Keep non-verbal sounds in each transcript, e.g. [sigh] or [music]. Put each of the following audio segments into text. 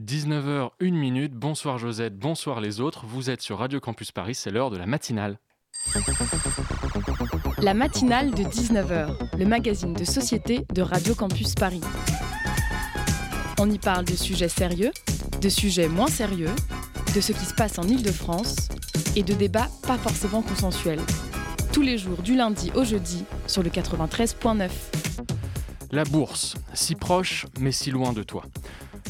19h, 1 minute. Bonsoir Josette, bonsoir les autres. Vous êtes sur Radio Campus Paris, c'est l'heure de la matinale. La matinale de 19h, le magazine de société de Radio Campus Paris. On y parle de sujets sérieux, de sujets moins sérieux, de ce qui se passe en Ile-de-France et de débats pas forcément consensuels. Tous les jours du lundi au jeudi sur le 93.9. La bourse, si proche mais si loin de toi.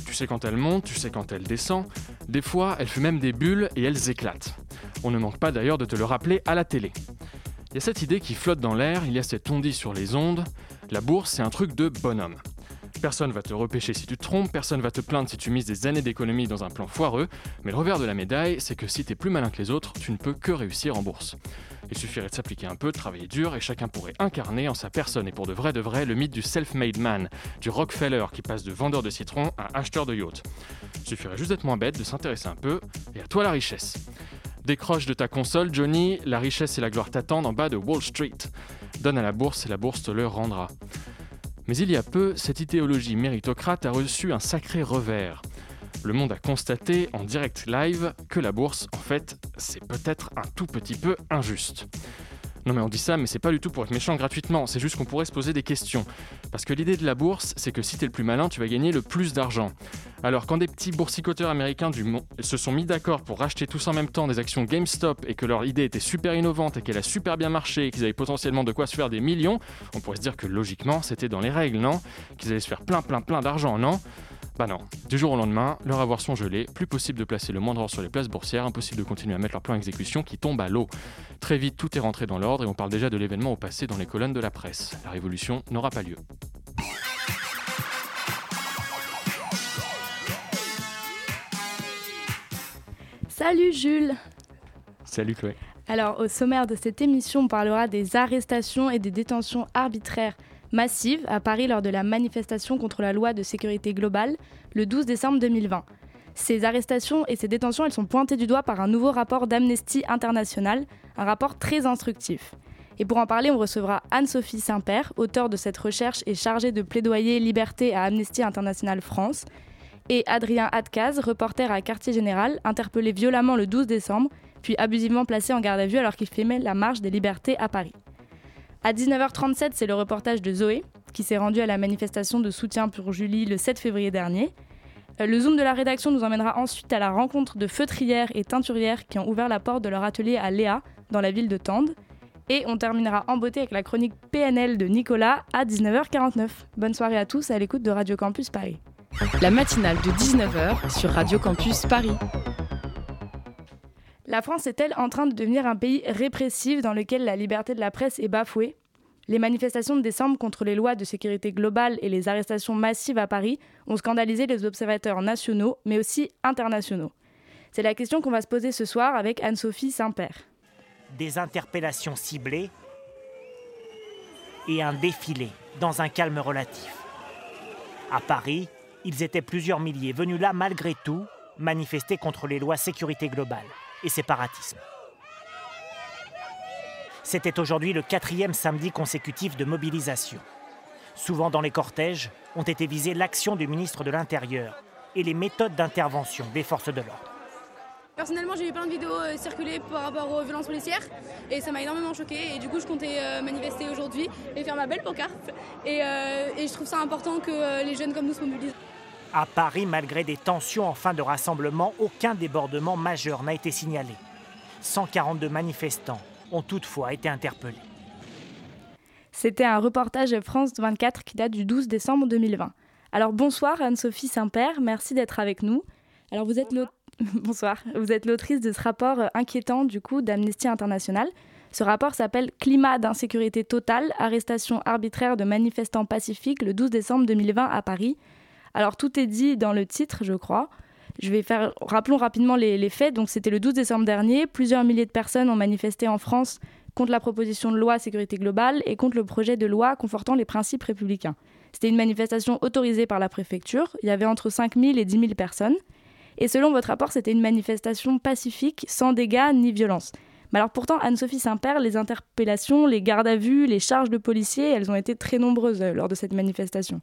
Tu sais quand elle monte, tu sais quand elle descend. Des fois, elle fait même des bulles et elles éclatent. On ne manque pas d'ailleurs de te le rappeler à la télé. Il y a cette idée qui flotte dans l'air, il y a cette ondit sur les ondes. La bourse, c'est un truc de bonhomme. Personne va te repêcher si tu te trompes, personne va te plaindre si tu mises des années d'économie dans un plan foireux, mais le revers de la médaille, c'est que si t'es plus malin que les autres, tu ne peux que réussir en bourse. Il suffirait de s'appliquer un peu, de travailler dur, et chacun pourrait incarner en sa personne et pour de vrai de vrai le mythe du self-made man, du Rockefeller qui passe de vendeur de citron à acheteur de yacht. Il suffirait juste d'être moins bête, de s'intéresser un peu, et à toi la richesse. Décroche de ta console, Johnny, la richesse et la gloire t'attendent en bas de Wall Street. Donne à la bourse et la bourse te le rendra. Mais il y a peu, cette idéologie méritocrate a reçu un sacré revers. Le monde a constaté en direct live que la bourse, en fait, c'est peut-être un tout petit peu injuste. Non mais on dit ça, mais c'est pas du tout pour être méchant gratuitement, c'est juste qu'on pourrait se poser des questions. Parce que l'idée de la bourse, c'est que si t'es le plus malin, tu vas gagner le plus d'argent. Alors quand des petits boursicoteurs américains du monde se sont mis d'accord pour racheter tous en même temps des actions GameStop et que leur idée était super innovante et qu'elle a super bien marché et qu'ils avaient potentiellement de quoi se faire des millions, on pourrait se dire que logiquement c'était dans les règles, non? Qu'ils allaient se faire plein plein plein d'argent, non? Bah non, du jour au lendemain, leurs avoirs sont gelés, plus possible de placer le moindre or sur les places boursières, impossible de continuer à mettre leur plan en exécution qui tombe à l'eau. Très vite, tout est rentré dans l'ordre et on parle déjà de l'événement au passé dans les colonnes de la presse. La révolution n'aura pas lieu. Salut Jules Salut Chloé. Alors au sommaire de cette émission, on parlera des arrestations et des détentions arbitraires massives à Paris lors de la manifestation contre la loi de sécurité globale le 12 décembre 2020. Ces arrestations et ces détentions, elles sont pointées du doigt par un nouveau rapport d'Amnesty International, un rapport très instructif. Et pour en parler, on recevra Anne-Sophie Saint-Père, auteure de cette recherche et chargée de plaidoyer liberté à Amnesty International France, et Adrien Adkaz, reporter à Quartier Général, interpellé violemment le 12 décembre, puis abusivement placé en garde à vue alors qu'il filmait la marche des libertés à Paris. À 19h37, c'est le reportage de Zoé, qui s'est rendue à la manifestation de soutien pour Julie le 7 février dernier. Euh, Le zoom de la rédaction nous emmènera ensuite à la rencontre de feutrières et teinturières qui ont ouvert la porte de leur atelier à Léa, dans la ville de Tende. Et on terminera en beauté avec la chronique PNL de Nicolas à 19h49. Bonne soirée à tous à l'écoute de Radio Campus Paris. La matinale de 19h sur Radio Campus Paris. La France est-elle en train de devenir un pays répressif dans lequel la liberté de la presse est bafouée? Les manifestations de décembre contre les lois de sécurité globale et les arrestations massives à Paris ont scandalisé les observateurs nationaux, mais aussi internationaux. C'est la question qu'on va se poser ce soir avec Anne-Sophie Saint-Père. Des interpellations ciblées et un défilé dans un calme relatif. À Paris, ils étaient plusieurs milliers venus là malgré tout manifester contre les lois sécurité globale séparatisme. C'était aujourd'hui le quatrième samedi consécutif de mobilisation. Souvent dans les cortèges ont été visées l'action du ministre de l'Intérieur et les méthodes d'intervention des forces de l'ordre. Personnellement, j'ai vu plein de vidéos euh, circuler par rapport aux violences policières et ça m'a énormément choqué. Et du coup, je comptais euh, manifester aujourd'hui et faire ma belle pancarte. Et, euh, et je trouve ça important que euh, les jeunes comme nous se mobilisent. À Paris, malgré des tensions en fin de rassemblement, aucun débordement majeur n'a été signalé. 142 manifestants ont toutefois été interpellés. C'était un reportage France 24 qui date du 12 décembre 2020. Alors bonsoir Anne-Sophie Saint-Père, merci d'être avec nous. Alors vous êtes [laughs] bonsoir, vous êtes l'autrice de ce rapport euh, inquiétant du coup d'Amnesty International. Ce rapport s'appelle Climat d'insécurité totale, arrestation arbitraire de manifestants pacifiques le 12 décembre 2020 à Paris. Alors tout est dit dans le titre, je crois. Je vais faire, rappelons rapidement les, faits. Donc c'était le 12 décembre dernier, plusieurs milliers de personnes ont manifesté en France contre la proposition de loi sécurité globale et contre le projet de loi confortant les principes républicains. C'était une manifestation autorisée par la préfecture. Il y avait entre 5 000 et 10 000 personnes. Et selon votre rapport, c'était une manifestation pacifique, sans dégâts ni violence. Mais alors pourtant, Anne-Sophie Saint-Père, les interpellations, les gardes à vue, les charges de policiers, elles ont été très nombreuses euh, lors de cette manifestation.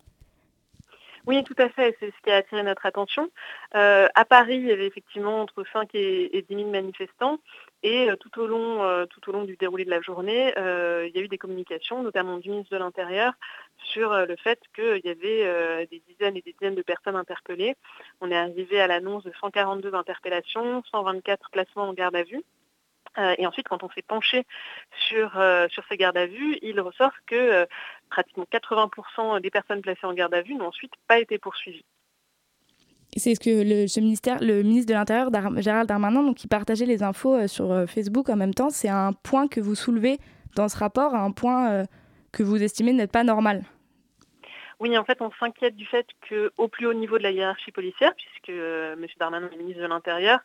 Oui, tout à fait. C'est ce qui a attiré notre attention. Euh, à Paris, il y avait effectivement entre 5 et, 10 000 manifestants. Et euh, tout, au long, euh, tout au long du déroulé de la journée, il y a eu des communications, notamment du ministre de l'Intérieur, sur le fait qu'il y avait des dizaines et des dizaines de personnes interpellées. On est arrivé à l'annonce de 142 interpellations, 124 placements en garde à vue. Et ensuite, quand on s'est penché sur, sur ces gardes à vue, il ressort que pratiquement 80% des personnes placées en garde à vue n'ont ensuite pas été poursuivies. C'est ce que le, ministre de l'Intérieur, Gérald Darmanin, qui partageait les infos sur Facebook en même temps, c'est un point que vous soulevez dans ce rapport, un point que vous estimez n'être pas normal. Oui, en fait, on s'inquiète du fait qu'au plus haut niveau de la hiérarchie policière, puisque euh, M. Darmanin est ministre de l'Intérieur,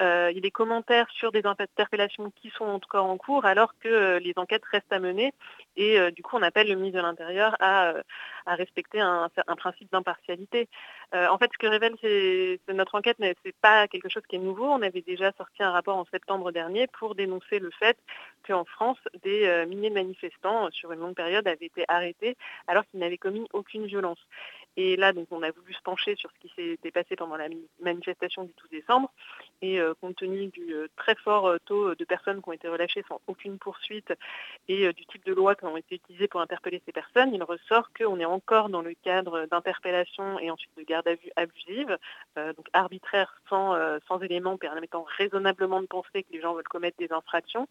euh, il y a des commentaires sur des interpellations qui sont encore en cours, alors que euh, les enquêtes restent à mener. Et du coup, on appelle le ministre de l'Intérieur à, respecter un, principe d'impartialité. En fait, ce que révèle notre enquête, ce n'est pas quelque chose qui est nouveau. On avait déjà sorti un rapport en septembre dernier pour dénoncer le fait qu'en France, des milliers de manifestants sur une longue période avaient été arrêtés alors qu'ils n'avaient commis aucune violence. Et là, donc, on a voulu se pencher sur ce qui s'était passé pendant la manifestation du 12 décembre. Et euh, compte tenu du euh, très fort euh, taux de personnes qui ont été relâchées sans aucune poursuite et du type de loi qui ont été utilisées pour interpeller ces personnes, il ressort qu'on est encore dans le cadre d'interpellation et ensuite de garde à vue abusive, donc arbitraire sans, éléments permettant raisonnablement de penser que les gens veulent commettre des infractions.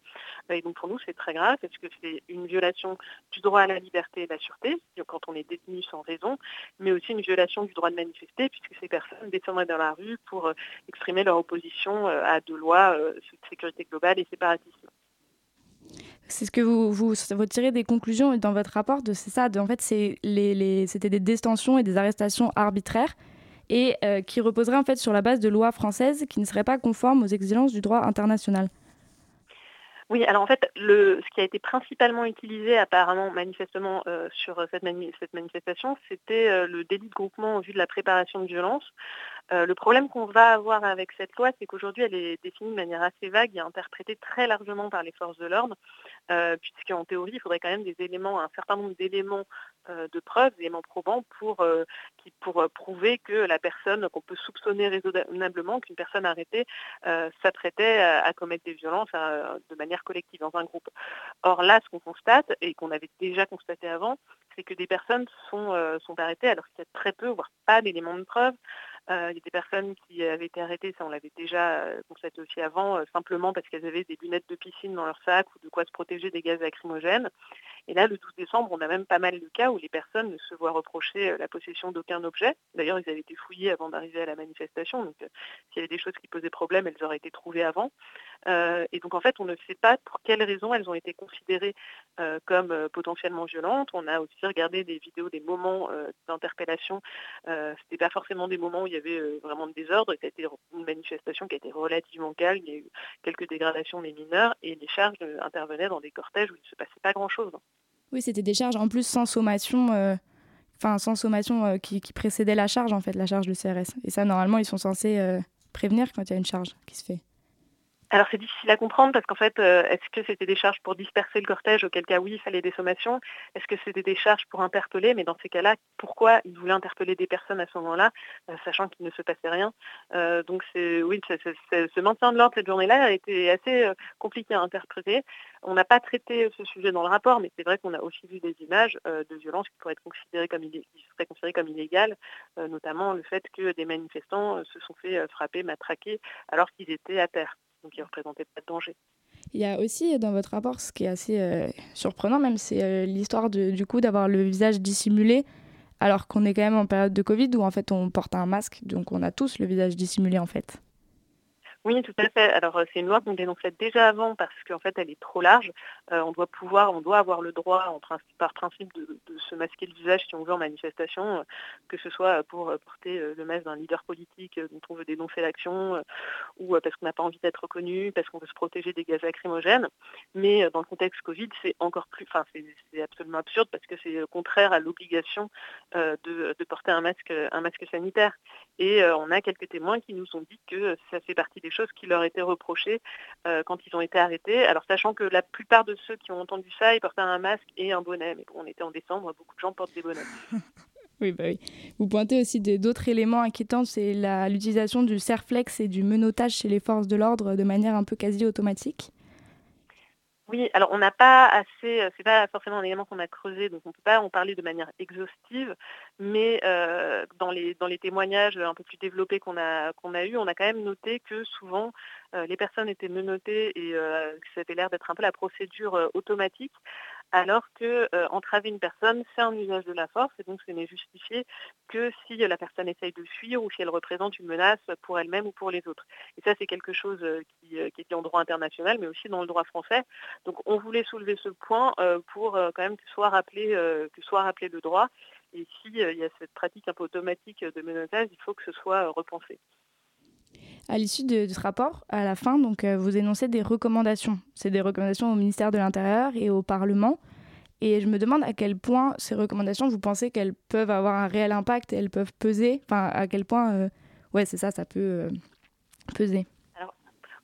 Et donc pour nous, c'est très grave parce que c'est une violation du droit à la liberté et à la sûreté, quand on est détenu sans raison, aussi une violation du droit de manifester, puisque ces personnes descendraient dans la rue pour euh, exprimer leur opposition euh, à deux lois, euh, sécurité globale et séparatisme. C'est ce que vous, vous, tirez des conclusions dans votre rapport, c'est ça, de, en fait, c'est les, c'était des détentions et des arrestations arbitraires et qui reposeraient en fait sur la base de lois françaises qui ne seraient pas conformes aux exigences du droit international. Oui, alors en fait, ce qui a été principalement utilisé apparemment, manifestement, euh, sur cette, cette manifestation, c'était euh, le délit de groupement en vue de la préparation de violence. Euh, le problème qu'on va avoir avec cette loi, c'est qu'aujourd'hui, elle est définie de manière assez vague et interprétée très largement par les forces de l'ordre, euh, puisqu'en théorie, il faudrait quand même des éléments, un certain nombre d'éléments euh, de preuves, d'éléments probants pour, pour prouver que la personne qu'on peut soupçonner raisonnablement, qu'une personne arrêtée s'apprêtait à, commettre des violences de manière collective dans un groupe. Or là, ce qu'on constate, et qu'on avait déjà constaté avant, c'est que des personnes sont, sont arrêtées alors qu'il y a très peu, voire pas d'éléments de preuve. Euh, il y a des personnes qui avaient été arrêtées, ça on l'avait déjà euh, constaté aussi avant, euh, simplement parce qu'elles avaient des lunettes de piscine dans leur sac ou de quoi se protéger des gaz lacrymogènes. Et là, le 12 décembre, on a même pas mal de cas où les personnes ne se voient reprocher la possession d'aucun objet. D'ailleurs, ils avaient été fouillés avant d'arriver à la manifestation, donc s'il y avait des choses qui posaient problème, elles auraient été trouvées avant. Et donc en fait, on ne sait pas pour quelles raisons elles ont été considérées comme potentiellement violentes. On a aussi regardé des vidéos des moments d'interpellation. Ce n'était pas forcément des moments où il y avait euh, vraiment de désordre. C'était une manifestation qui a été relativement calme. Il y a eu quelques dégradations mais mineures et les charges euh, intervenaient dans des cortèges où il ne se passait pas grand-chose. Oui, c'était des charges en plus sans sommation. Euh, enfin, sans sommation qui, qui, précédait la charge, en fait, la charge de CRS. Et ça, normalement, ils sont censés prévenir quand il y a une charge qui se fait. Alors c'est difficile à comprendre parce qu'en fait, euh, est-ce que c'était des charges pour disperser le cortège, auquel cas oui, il fallait des sommations. Est-ce que c'était des charges pour interpeller? Mais dans ces cas-là, pourquoi ils voulaient interpeller des personnes à ce moment-là, euh, sachant qu'il ne se passait rien? Euh, Donc oui, ce maintien de l'ordre cette journée-là a été assez compliqué à interpréter. On n'a pas traité ce sujet dans le rapport, mais c'est vrai qu'on a aussi vu des images de violences qui pourraient être considérées comme illégales, notamment le fait que des manifestants se sont fait frapper, matraquer alors qu'ils étaient à terre donc il représentait pas de danger. Il y a aussi dans votre rapport, ce qui est assez euh, surprenant même, c'est euh, l'histoire du coup d'avoir le visage dissimulé, alors qu'on est quand même en période de Covid où en fait on porte un masque, donc on a tous le visage dissimulé en fait. Oui, tout à fait. Alors euh, c'est une loi qu'on dénonçait déjà avant parce qu'en fait elle est trop large. Euh, on doit pouvoir, on doit avoir le droit par principe de, se masquer le visage si on veut en manifestation, euh, que ce soit pour porter le masque d'un leader politique dont on veut dénoncer l'action, ou parce qu'on n'a pas envie d'être reconnu, parce qu'on veut se protéger des gaz lacrymogènes. Mais dans le contexte Covid, c'est encore plus, enfin c'est absolument absurde parce que c'est contraire à l'obligation de, porter un masque, un masque sanitaire. Et on a quelques témoins qui nous ont dit que ça fait partie des choses qui leur étaient reprochées euh, quand ils ont été arrêtés. Alors sachant que la plupart de ceux qui ont entendu ça, ils portaient un masque et un bonnet. Mais bon, on était en décembre, beaucoup de gens portent des bonnets. [laughs] Oui, bah oui. Vous pointez aussi d'autres éléments inquiétants, c'est l'utilisation du serflex et du menottage chez les forces de l'ordre de manière un peu quasi automatique. Oui, alors on n'a pas assez, euh, c'est pas forcément un élément qu'on a creusé, donc on ne peut pas en parler de manière exhaustive, mais euh, dans, les, témoignages un peu plus développés qu'on a, qu'on a eus, on a quand même noté que souvent euh, les personnes étaient menottées et que ça avait l'air d'être un peu la procédure automatique, alors que entraver une personne, c'est un usage de la force, et donc ce n'est justifié que si la personne essaye de fuir ou si elle représente une menace pour elle-même ou pour les autres. Et ça, c'est quelque chose qui, qui est dit en droit international, mais aussi dans le droit français. Donc on voulait soulever ce point euh, pour euh, quand même que soit rappelé, euh, soit rappelé le droit. Et s'il y a cette pratique un peu automatique de menottage, il faut que ce soit repensé. À l'issue de, ce rapport, à la fin, donc, vous énoncez des recommandations. C'est des recommandations au ministère de l'Intérieur et au Parlement. Et je me demande à quel point ces recommandations, vous pensez qu'elles peuvent avoir un réel impact, elles peuvent peser, enfin à quel point, ouais, c'est ça, ça peut peser.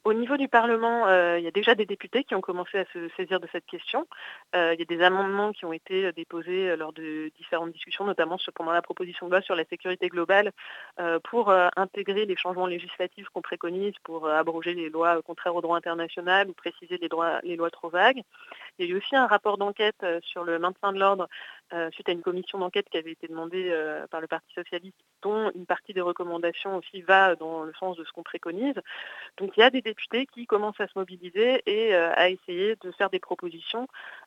Au niveau du Parlement, euh, il y a déjà des députés qui ont commencé à se saisir de cette question. Euh, il y a des amendements qui ont été déposés euh, lors de différentes discussions, notamment pendant la proposition de loi sur la sécurité globale, pour intégrer les changements législatifs qu'on préconise pour abroger les lois contraires au droit international ou préciser les lois trop vagues. Il y a eu aussi un rapport d'enquête sur le maintien de l'ordre suite à une commission d'enquête qui avait été demandée par le Parti socialiste, dont une partie des recommandations aussi va dans le sens de ce qu'on préconise. Donc il y a des députés qui commencent à se mobiliser et euh, à essayer de faire des propositions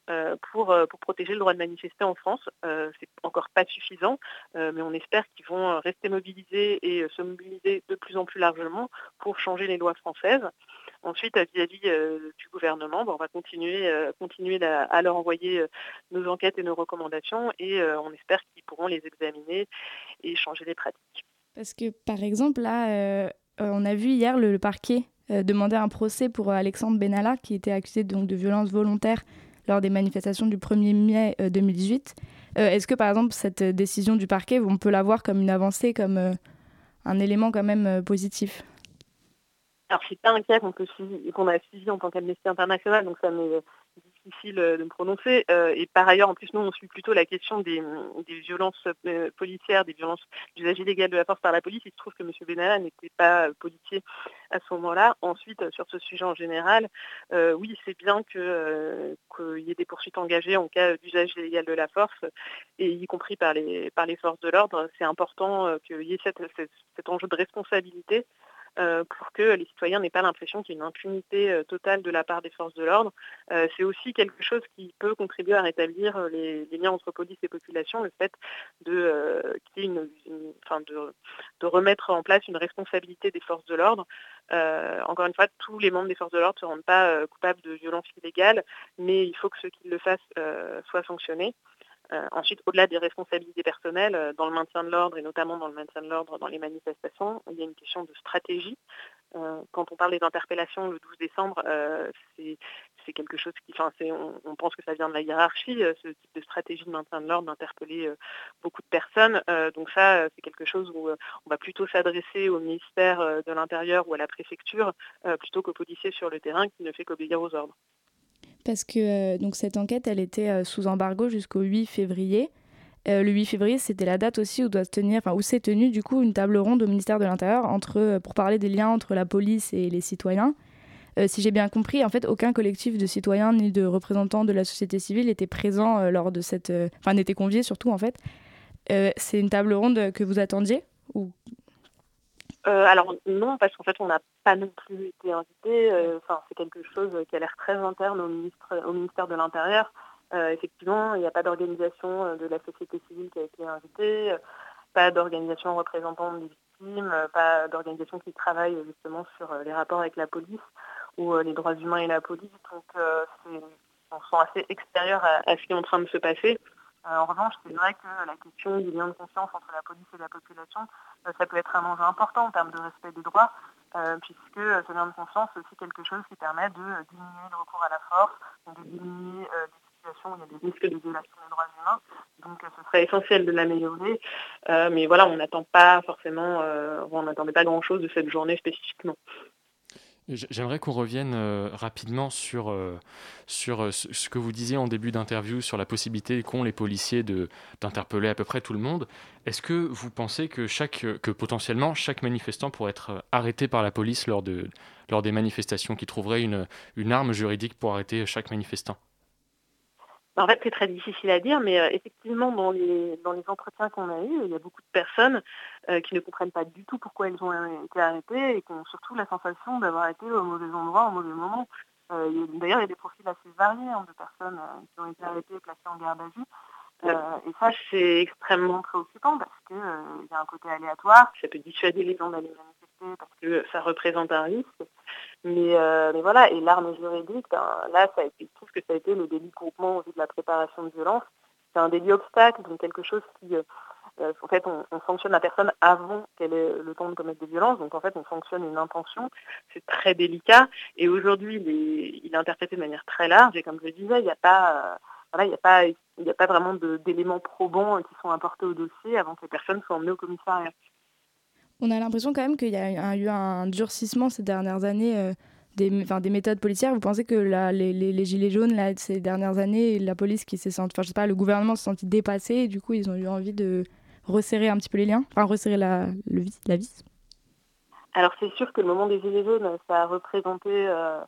euh, pour, euh, pour protéger le droit de manifester en France. c'est encore pas suffisant, mais on espère qu'ils vont rester mobilisés et se mobiliser de plus en plus largement pour changer les lois françaises. Ensuite, vis-à-vis du gouvernement, on va continuer, continuer à leur envoyer nos enquêtes et nos recommandations et on espère qu'ils pourront les examiner et changer les pratiques. Parce que, par exemple, là, on a vu hier le parquet euh, demander un procès pour euh, Alexandre Benalla, qui était accusé donc, de violence volontaire lors des manifestations du 1er mai 2018. Euh, est-ce que, par exemple, cette décision du parquet, on peut la voir comme une avancée, comme un élément quand même positif? Alors, c'est pas un cas qu'on a suivi en tant qu'Amnesty International, donc ça m'est difficile euh, de me prononcer. Euh, et par ailleurs, en plus, nous, on suit plutôt la question des, violences euh, policières, des violences d'usage illégal de la force par la police. Il se trouve que M. Benalla n'était pas policier à ce moment-là. Ensuite, sur ce sujet en général, oui, c'est bien qu'il y ait des poursuites engagées en cas d'usage illégal de la force, et y compris par les, forces de l'ordre. C'est important qu'il y ait cet enjeu de responsabilité euh, pour que les citoyens n'aient pas l'impression qu'il y a une impunité euh, totale de la part des forces de l'ordre. Euh, c'est aussi quelque chose qui peut contribuer à rétablir les, liens entre police et population, le fait de, de, remettre en place une responsabilité des forces de l'ordre. encore une fois, tous les membres des forces de l'ordre ne se rendent pas coupables de violences illégales, mais il faut que ceux qui le fassent soient sanctionnés. Euh, ensuite, au-delà des responsabilités personnelles, euh, dans le maintien de l'ordre et notamment dans le maintien de l'ordre dans les manifestations, il y a une question de stratégie. Euh, quand on parle des interpellations le 12 décembre, c'est quelque chose qui, on, on, pense que ça vient de la hiérarchie, ce type de stratégie de maintien de l'ordre, d'interpeller beaucoup de personnes. donc ça, c'est quelque chose où on va plutôt s'adresser au ministère de l'Intérieur ou à la préfecture plutôt qu'aux policiers sur le terrain qui ne fait qu'obéir aux ordres parce que euh, donc cette enquête, elle était euh, sous embargo jusqu'au 8 février. Euh, le 8 février, c'était la date aussi où doit se tenir, enfin où s'est tenue du coup une table ronde au ministère de l'Intérieur entre pour parler des liens entre la police et les citoyens. si j'ai bien compris, en fait, aucun collectif de citoyens ni de représentants de la société civile était présent lors de cette, enfin n'était convié surtout en fait. c'est une table ronde que vous attendiez ou euh, alors non, parce qu'en fait on n'a pas non plus été invité. Euh, enfin, c'est quelque chose qui a l'air très interne au, ministère de l'Intérieur. Euh, effectivement, il n'y a pas d'organisation de la société civile qui a été invitée, pas d'organisation représentant des victimes, pas d'organisation qui travaille justement sur les rapports avec la police ou les droits humains et la police. Donc on sent assez extérieur à, ce qui est en train de se passer. En revanche, c'est vrai que la question du lien de confiance entre la police et la population, euh, ça peut être un enjeu important en termes de respect des droits, euh, puisque euh, ce lien de confiance, c'est aussi quelque chose qui permet de diminuer le recours à la force, de diminuer des situations où il y a des risques de violation des droits humains. Donc ce serait essentiel de l'améliorer. mais voilà, on n'attend pas forcément, on n'attendait pas grand-chose de cette journée spécifiquement. J'aimerais qu'on revienne euh, rapidement sur, euh, sur euh, ce que vous disiez en début d'interview sur la possibilité qu'ont les policiers d'interpeller à peu près tout le monde. Est-ce que vous pensez que, chaque, que potentiellement chaque manifestant pourrait être arrêté par la police lors, de, lors des manifestations, qui trouverait une, une arme juridique pour arrêter chaque manifestant? En fait, c'est très difficile à dire, mais euh, effectivement, dans les, dans les entretiens qu'on a eus, il y a beaucoup de personnes euh, qui ne comprennent pas du tout pourquoi elles ont été arrêtées et qui ont surtout la sensation d'avoir été au mauvais endroit, au mauvais moment. Euh, d'ailleurs, il y a des profils assez variés hein, de personnes qui ont été arrêtées et placées en garde à vue. et ça, c'est extrêmement préoccupant parce qu'il y a un côté aléatoire, ça peut dissuader les gens d'aller manifester parce que ça représente un risque. Euh, mais, voilà, et l'arme juridique, ben, là, ça a été, je trouve que ça a été le délit groupement au vu de la préparation de violence. C'est un délit obstacle, donc quelque chose qui, euh, euh, en fait, on, sanctionne la personne avant qu'elle ait le temps de commettre des violences. Donc, en fait, on sanctionne une intention. C'est très délicat. Et aujourd'hui, il est, interprété de manière très large. Et comme je le disais, il n'y a pas, voilà, il n'y a il a pas vraiment d'éléments probants qui sont apportés au dossier avant que les personnes soient emmenées au commissariat on a l'impression quand même qu'il y a eu un durcissement ces dernières années euh, des, des, méthodes policières. Vous pensez que les, gilets jaunes, là, ces dernières années, la police qui s'est sentie, enfin, je sais pas, le gouvernement s'est senti dépassé et du coup, ils ont eu envie de resserrer un petit peu les liens, enfin, resserrer la vis Alors, c'est sûr que le moment des gilets jaunes, ça a représenté euh,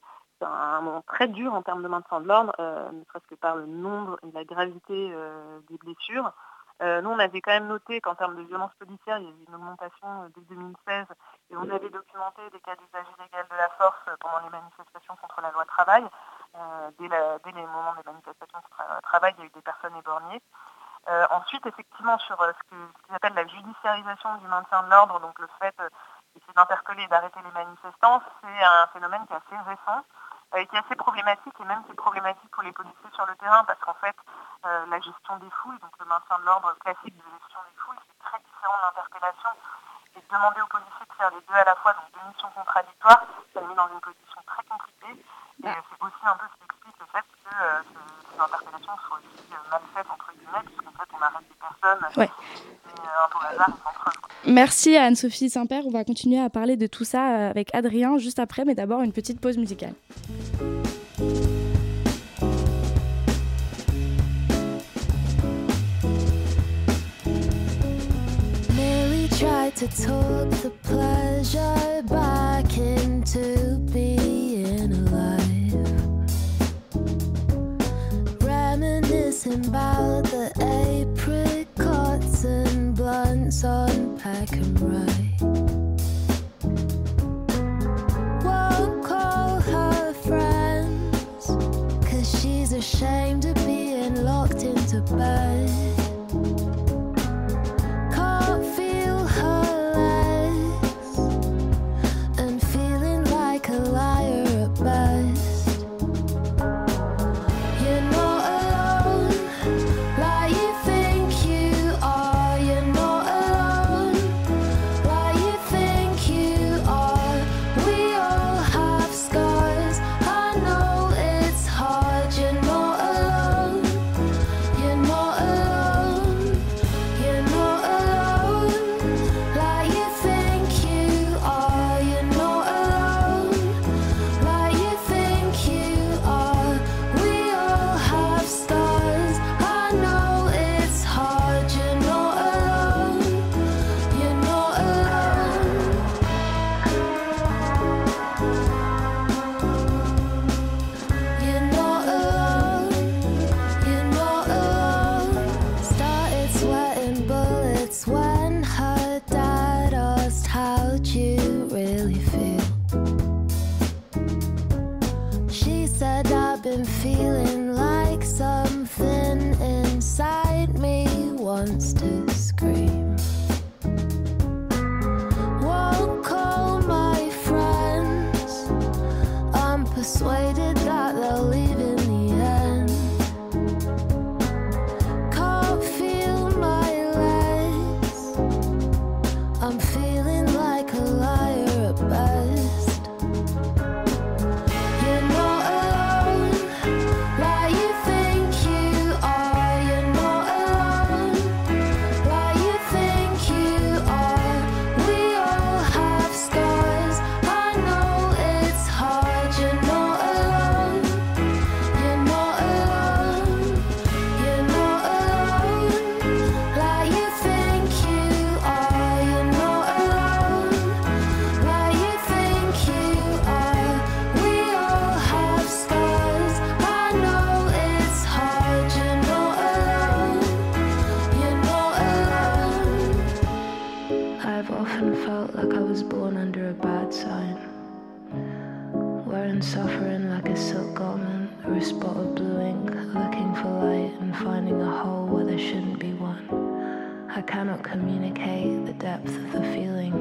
un moment très dur en termes de maintien de l'ordre, euh, ne serait-ce que par le nombre et la gravité des blessures. Euh, nous, on avait quand même noté qu'en termes de violence policière, il y a eu une augmentation euh, dès 2016 et on avait documenté des cas d'usage illégal de la force euh, pendant les manifestations contre la loi travail. dès, les moments des manifestations contre la loi travail, il y a eu des personnes éborgnées. ensuite, effectivement, sur ce qu'ils appellent la judiciarisation du maintien de l'ordre, donc le fait d'interpeller et d'arrêter les manifestants, c'est un phénomène qui est assez récent assez problématique et même c'est problématique pour les policiers sur le terrain parce qu'en fait euh, la gestion des foules, donc le maintien de l'ordre classique de gestion des foules, c'est très différent de l'interpellation et demander aux policiers de faire les deux à la fois, donc deux missions contradictoires, ça met dans une position très compliquée et c'est aussi un peu ce qui explique le fait que euh, ces interpellations soient aussi euh, mal faites entre guillemets puisqu'en fait on arrête des personnes ouais. un peu au hasard et sans preuve. Merci à Anne-Sophie Saint-Père. On va continuer à parler de tout ça euh, avec Adrien juste après, mais d'abord une petite pause musicale. To talk the pleasure back into being alive. Reminiscing about the apricots and blunts on I can write. Won't call her friends, cause she's ashamed of being locked into bed. Suffering like a silk garment or a spot of blue ink, looking for light and finding a hole where there shouldn't be one. I cannot communicate the depth of the feeling.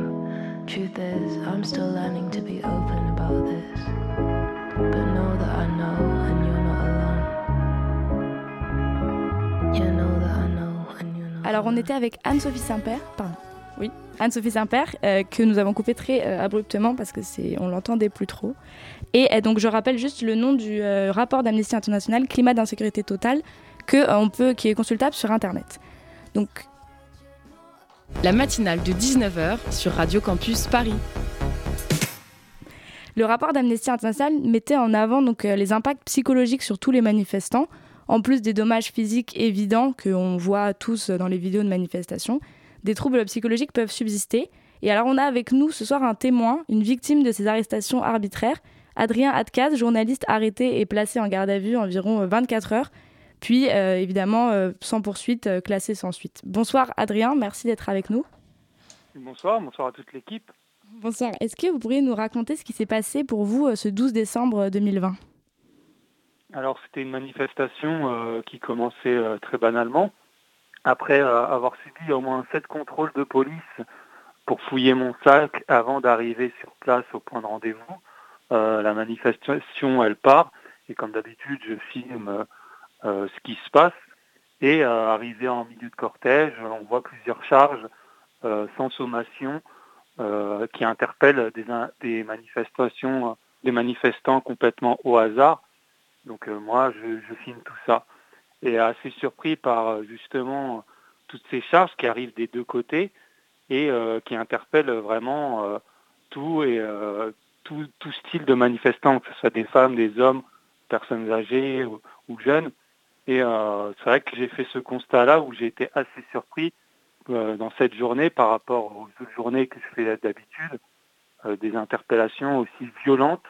Truth is, I'm still learning to be open about this. But know that I know and you're not alone. You know that I know and you're not Alors on était avec Anne-Sophie Saint-Père, pardon, Anne-Sophie Saint-Père, euh, que nous avons coupé très euh, abruptement parce que c'est, on l'entendait plus trop. Et euh, donc je rappelle juste le nom du rapport d'Amnesty International, climat d'insécurité totale, que on peut, qui est consultable sur internet. Donc La matinale de 19h sur Radio Campus Paris. Le rapport d'Amnesty International mettait en avant donc, les impacts psychologiques sur tous les manifestants, en plus des dommages physiques évidents qu'on voit tous dans les vidéos de manifestation. Des troubles psychologiques peuvent subsister. Et alors on a avec nous ce soir un témoin, une victime de ces arrestations arbitraires, Adrien Atkaz, journaliste arrêté et placé en garde à vue environ 24 heures, puis euh, évidemment euh, sans poursuite, euh, classé sans suite. Bonsoir Adrien, merci d'être avec nous. Bonsoir, bonsoir à toute l'équipe. Bonsoir. Est-ce que vous pourriez nous raconter ce qui s'est passé pour vous euh, ce 12 décembre 2020 Alors c'était une manifestation euh, qui commençait euh, très banalement. Après euh, avoir subi au moins sept contrôles de police pour fouiller mon sac avant d'arriver sur place au point de rendez-vous, euh, la manifestation elle part et comme d'habitude je filme euh, ce qui se passe et arrivé en milieu de cortège on voit plusieurs charges sans sommation qui interpellent des, manifestations, des manifestants complètement au hasard. Donc moi, je filme tout ça. Et assez surpris par euh, justement toutes ces charges qui arrivent des deux côtés et euh, qui interpellent vraiment euh, tout et tout, tout style de manifestants, que ce soit des femmes, des hommes, personnes âgées ou, jeunes. Et c'est vrai que j'ai fait ce constat-là où j'ai été assez surpris dans cette journée par rapport aux autres journées que je fais d'habitude, des interpellations aussi violentes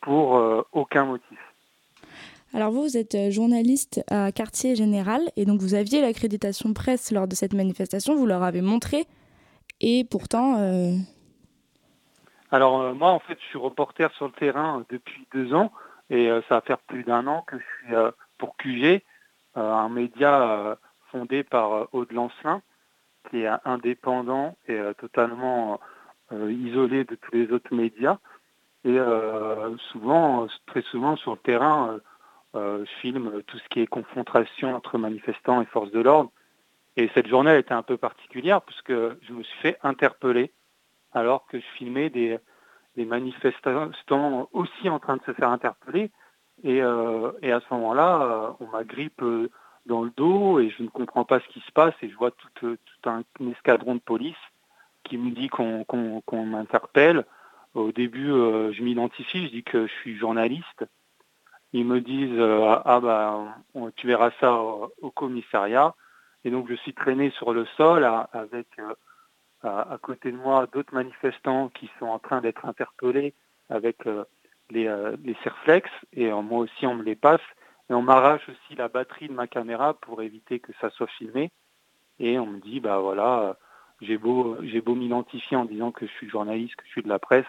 pour aucun motif. Alors vous, vous êtes euh, journaliste à Quartier Général et donc vous aviez l'accréditation presse lors de cette manifestation, vous leur avez montré et pourtant... euh, Alors euh, moi en fait je suis reporter sur le terrain depuis deux ans et ça va faire plus d'un an que je suis pour QG, un média fondé par Aude Lancelin qui est indépendant et totalement isolé de tous les autres médias. Et souvent, très souvent sur le terrain, filme tout ce qui est confrontation entre manifestants et forces de l'ordre. Et cette journée était un peu particulière puisque je me suis fait interpeller alors que je filmais des, manifestants aussi en train de se faire interpeller. Et, euh, à ce moment-là, euh, on m'agrippe euh, dans le dos et je ne comprends pas ce qui se passe et je vois tout, euh, un, escadron de police qui me dit qu'on m'interpelle. Au début, euh, je m'identifie, je dis que je suis journaliste. Ils me disent euh, ah bah on- tu verras ça au, commissariat. Et donc je suis traîné sur le sol avec euh, à, côté de moi d'autres manifestants qui sont en train d'être interpellés avec euh, les, les Serflex. Et moi aussi on me les passe. Et on m'arrache aussi la batterie de ma caméra pour éviter que ça soit filmé. Et on me dit bah voilà j'ai beau j'ai beau m'identifier en disant que je suis journaliste que je suis de la presse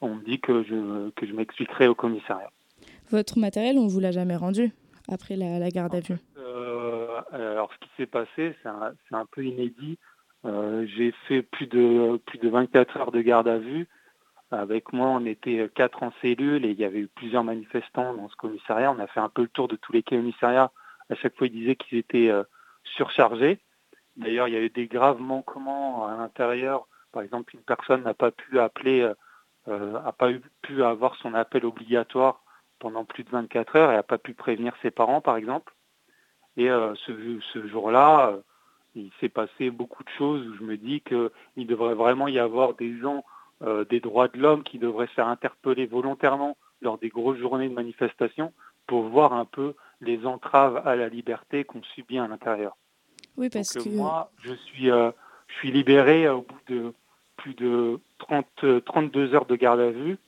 on me dit que je que je m'expliquerai au commissariat votre matériel, on vous l'a jamais rendu après la, la garde à vue. Euh, alors ce qui s'est passé, c'est un, peu inédit. Euh, j'ai fait plus de plus de 24 heures de garde à vue. Avec moi, on était quatre en cellule et il y avait eu plusieurs manifestants dans ce commissariat. On a fait un peu le tour de tous les commissariats. À chaque fois, ils disaient qu'ils étaient euh, surchargés. D'ailleurs, il y a eu des graves manquements à l'intérieur. Par exemple, une personne n'a pas pu appeler, euh, a pas eu, pu avoir son appel obligatoire pendant plus de 24 heures et n'a pas pu prévenir ses parents, par exemple. Et euh, ce, ce jour-là, euh, il s'est passé beaucoup de choses où je me dis qu'il devrait vraiment y avoir des gens euh, des droits de l'homme qui devraient se faire interpeller volontairement lors des grosses journées de manifestation pour voir un peu les entraves à la liberté qu'on subit à l'intérieur. Oui, parce Donc, que... moi, je suis, euh, je suis libéré au bout de plus de 30, euh, 32 heures de garde à vue,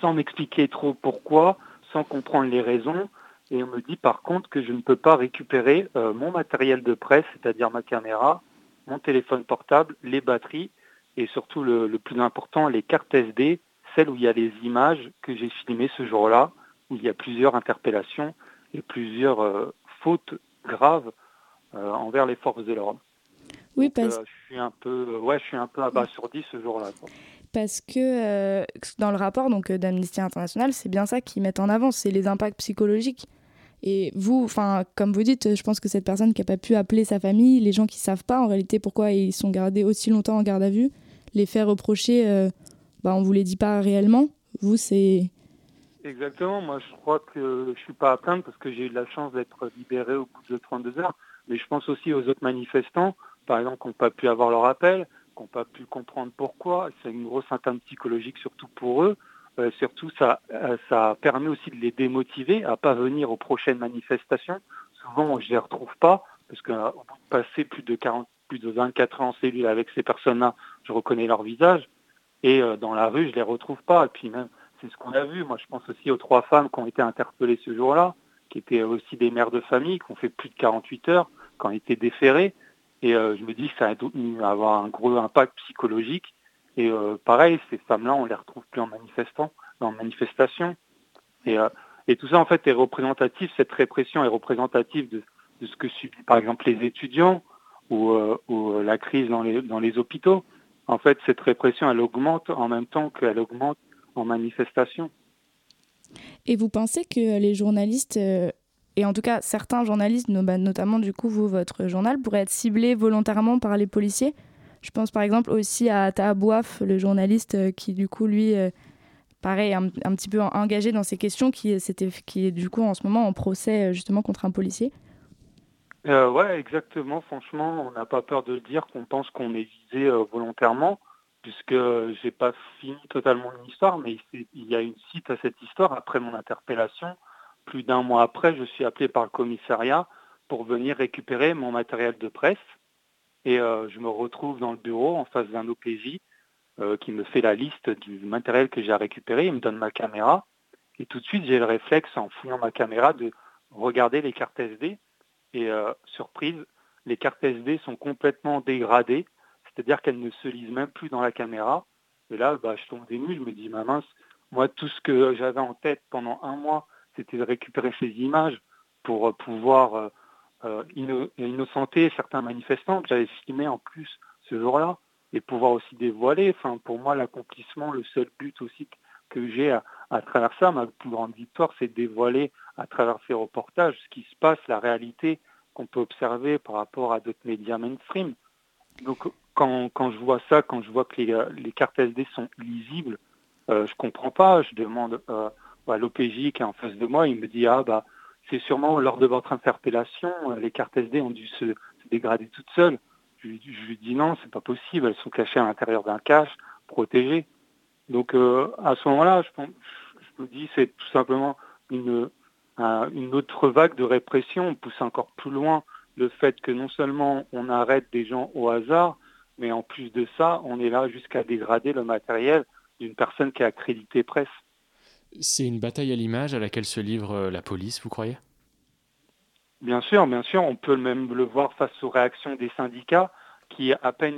sans m'expliquer trop pourquoi, sans comprendre les raisons. Et on me dit par contre que je ne peux pas récupérer euh, mon matériel de presse, c'est-à-dire ma caméra, mon téléphone portable, les batteries, et surtout le, plus important, les cartes SD, celles où il y a les images que j'ai filmées ce jour-là, où il y a plusieurs interpellations et plusieurs euh, fautes graves euh, envers les forces de l'ordre. Oui, parce... Je suis un peu, ouais, je suis un peu abasourdi ce jour-là. Parce que dans le rapport donc d'Amnesty International, c'est bien ça qu'ils mettent en avant, c'est les impacts psychologiques. Et vous, enfin, comme vous dites, je pense que cette personne qui n'a pas pu appeler sa famille, les gens qui savent pas en réalité pourquoi ils sont gardés aussi longtemps en garde à vue, les faire reprocher, euh, bah, on vous les dit pas réellement. Vous, c'est. Exactement. Moi, je crois que je suis pas à plaindre parce que j'ai eu la chance d'être libéré au bout de 32 heures. Mais je pense aussi aux autres manifestants, par exemple, qui n'ont pas pu avoir leur appel, n'ont pas pu comprendre pourquoi. C'est une grosse atteinte psychologique, surtout pour eux. Euh, surtout, ça, euh, ça permet aussi de les démotiver à pas venir aux prochaines manifestations. Souvent, je les retrouve pas parce qu'au bout de passer plus de 40, plus de 24 ans en cellule avec ces personnes-là, je reconnais leur visage. Et euh, dans la rue, je les retrouve pas. Et puis même, c'est ce qu'on a vu. Moi, je pense aussi aux trois femmes qui ont été interpellées ce jour-là, qui étaient aussi des mères de famille, qui ont fait plus de 48 heures, qui ont été déférées. Et je me dis que ça a avoir un gros impact psychologique et euh, pareil, ces femmes-là, on les retrouve plus en manifestant, en manifestation. Et, euh, tout ça, en fait, est représentatif, cette répression est représentative de, ce que subissent, par exemple, les étudiants ou, euh, ou, la crise dans les, dans les hôpitaux. En fait, cette répression, elle augmente en même temps qu'elle augmente en manifestation. Et vous pensez que les journalistes, et en tout cas certains journalistes, notamment du coup vous, votre journal, pourraient être ciblés volontairement par les policiers je pense par exemple aussi à Tahabouaf, le journaliste euh, qui du coup lui, euh, pareil, un, un, petit peu engagé dans ces questions, qui, qui est du coup en ce moment en procès euh, justement contre un policier. Euh, ouais, exactement. Franchement, on n'a pas peur de le dire qu'on pense qu'on est visé volontairement, puisque j'ai pas fini totalement une histoire, mais il y a une suite à cette histoire. Après mon interpellation, plus d'un mois après, je suis appelé par le commissariat pour venir récupérer mon matériel de presse. Et euh, je me retrouve dans le bureau en face d'un OPJ euh, qui me fait la liste du matériel que j'ai récupéré. Il me donne ma caméra. Et tout de suite, j'ai le réflexe, en fouillant ma caméra, de regarder les cartes SD. Et euh, surprise, les cartes SD sont complètement dégradées. C'est-à-dire qu'elles ne se lisent même plus dans la caméra. Et là, bah, je tombe des. Je me dis, ma mince, moi, tout ce que j'avais en tête pendant un mois, c'était de récupérer ces images pour pouvoir euh, innocenter certains manifestants que j'avais filmés en plus ce jour-là et pouvoir aussi dévoiler. Enfin, pour moi, l'accomplissement, le seul but aussi que j'ai à, travers ça, ma plus grande victoire, c'est dévoiler à travers ces reportages ce qui se passe, la réalité qu'on peut observer par rapport à d'autres médias mainstream. Donc quand, quand, je vois ça, quand je vois que les, cartes SD sont lisibles, euh, je comprends pas. Je demande euh, à l'OPJ qui est en face de moi, il me dit ah bah c'est sûrement lors de votre interpellation, euh, les cartes SD ont dû se, dégrader toutes seules. Je, lui dis non, c'est pas possible, elles sont cachées à l'intérieur d'un cache, protégées. Donc euh, à ce moment-là, je, je, me dis c'est tout simplement une, une autre vague de répression. On pousse encore plus loin le fait que non seulement on arrête des gens au hasard, mais en plus de ça, on est là jusqu'à dégrader le matériel d'une personne qui est accréditée presse. C'est une bataille à l'image à laquelle se livre euh, la police, vous croyez? Bien sûr, bien sûr. On peut même le voir face aux réactions des syndicats qui, à peine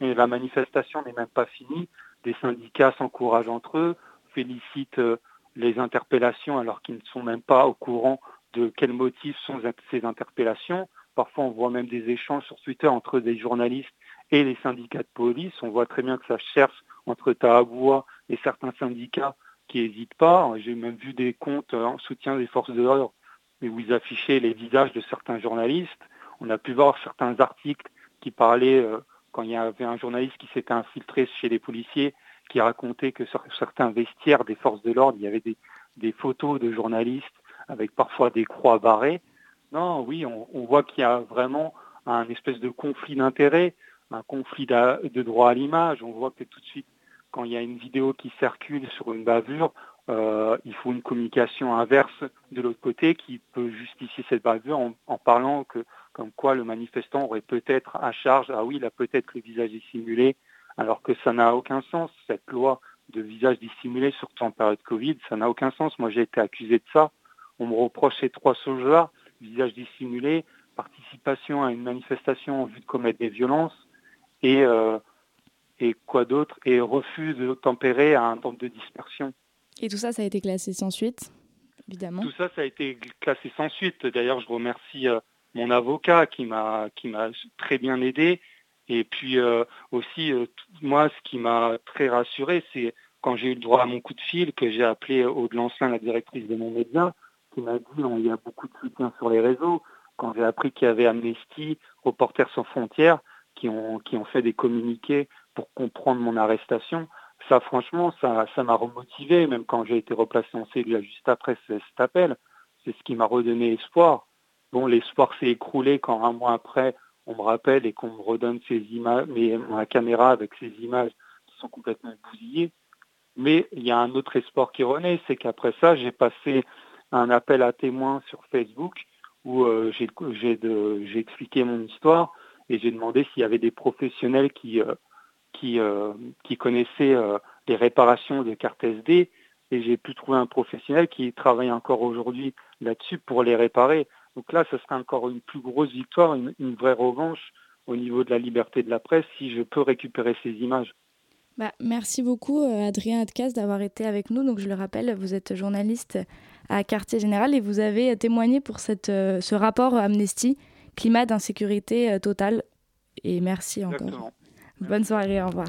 la manifestation n'est même pas finie, des syndicats s'encouragent entre eux, félicitent euh, les interpellations alors qu'ils ne sont même pas au courant de quels motifs sont ces interpellations. Parfois, on voit même des échanges sur Twitter entre des journalistes et les syndicats de police. On voit très bien que ça cherche entre Tahaboua et certains syndicats qui pas. J'ai même vu des comptes en soutien des forces de l'ordre où ils affichaient les visages de certains journalistes. On a pu voir certains articles qui parlaient, euh, quand il y avait un journaliste qui s'était infiltré chez les policiers, qui racontait que sur certains vestiaires des forces de l'ordre, il y avait des, photos de journalistes avec parfois des croix barrées. Non, oui, on, voit qu'il y a vraiment un espèce de conflit d'intérêts, un conflit de droit à l'image. On voit que tout de suite, quand il y a une vidéo qui circule sur une bavure, euh, il faut une communication inverse de l'autre côté qui peut justifier cette bavure en, parlant que comme quoi le manifestant aurait peut-être à charge, ah oui, il a peut-être le visage dissimulé, alors que ça n'a aucun sens. Cette loi de visage dissimulé, surtout en période Covid, ça n'a aucun sens. Moi, j'ai été accusé de ça. On me reproche ces trois choses-là, visage dissimulé, participation à une manifestation en vue de commettre des violences et, euh, et quoi d'autre Et refus de tempérer à un temps de dispersion. Et tout ça, ça a été classé sans suite, évidemment. Tout ça, ça a été classé sans suite. D'ailleurs, je remercie euh, mon avocat qui m'a qui m'a très bien aidé. Et puis euh, aussi, euh, moi, ce qui m'a très rassuré, c'est quand j'ai eu le droit à mon coup de fil, que j'ai appelé Aude Lancelin, la directrice de mon média, qui m'a dit il y a beaucoup de soutien sur les réseaux. Quand j'ai appris qu'il y avait Amnesty, Reporters sans frontières, qui ont, qui ont fait des communiqués pour comprendre mon arrestation, ça franchement, ça ça m'a remotivé, même quand j'ai été replacé en cellule juste après cet appel. C'est ce qui m'a redonné espoir. Bon, l'espoir s'est écroulé quand un mois après, on me rappelle et qu'on me redonne ces images, mais ma caméra avec ces images sont complètement bousillées. Mais il y a un autre espoir qui renaît, c'est qu'après ça, j'ai passé un appel à témoins sur Facebook où euh, j'ai expliqué mon histoire et j'ai demandé s'il y avait des professionnels qui, euh, qui, euh, qui connaissaient les réparations des cartes SD et j'ai pu trouver un professionnel qui travaille encore aujourd'hui là-dessus pour les réparer. Donc là, ce serait encore une plus grosse victoire, une, une, vraie revanche au niveau de la liberté de la presse si je peux récupérer ces images. Bah, merci beaucoup Adrien Adkas d'avoir été avec nous. Donc je le rappelle, vous êtes journaliste à Quartier Général et vous avez témoigné pour cette, euh, ce rapport Amnesty, climat d'insécurité euh, totale. Et merci encore. Bonne soirée, au revoir.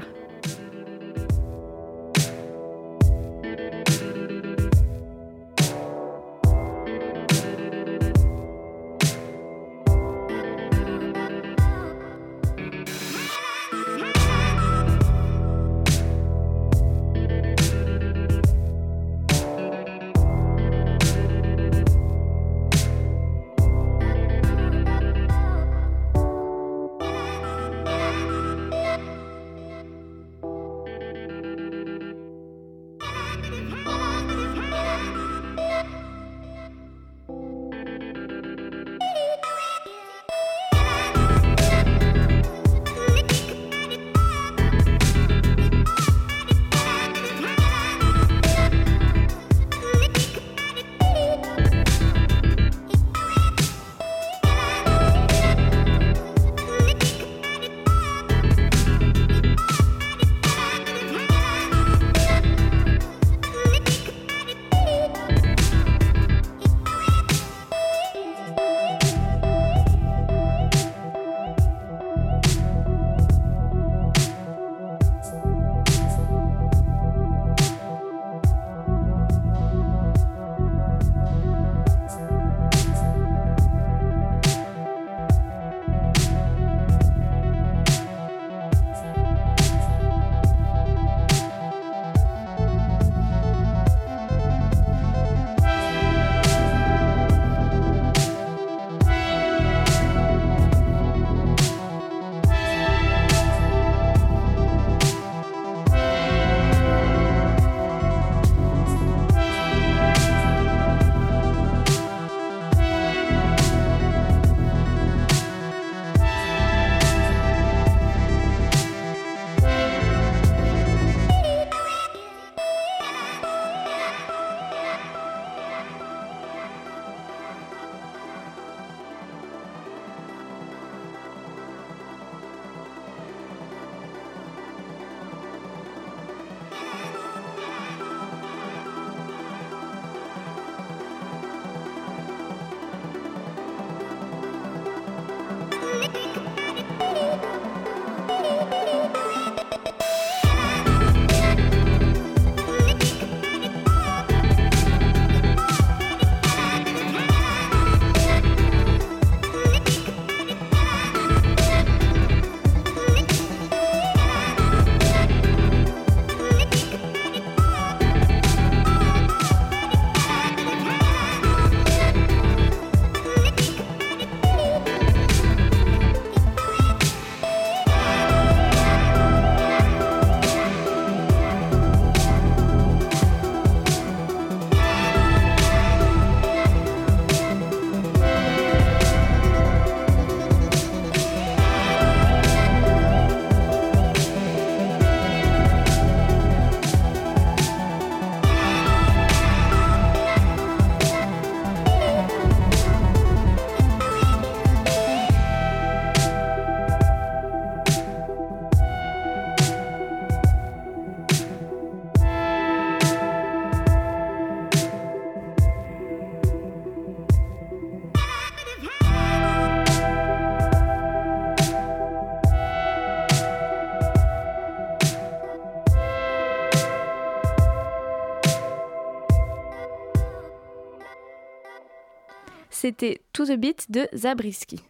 C'était To the Beat de Zabriskie.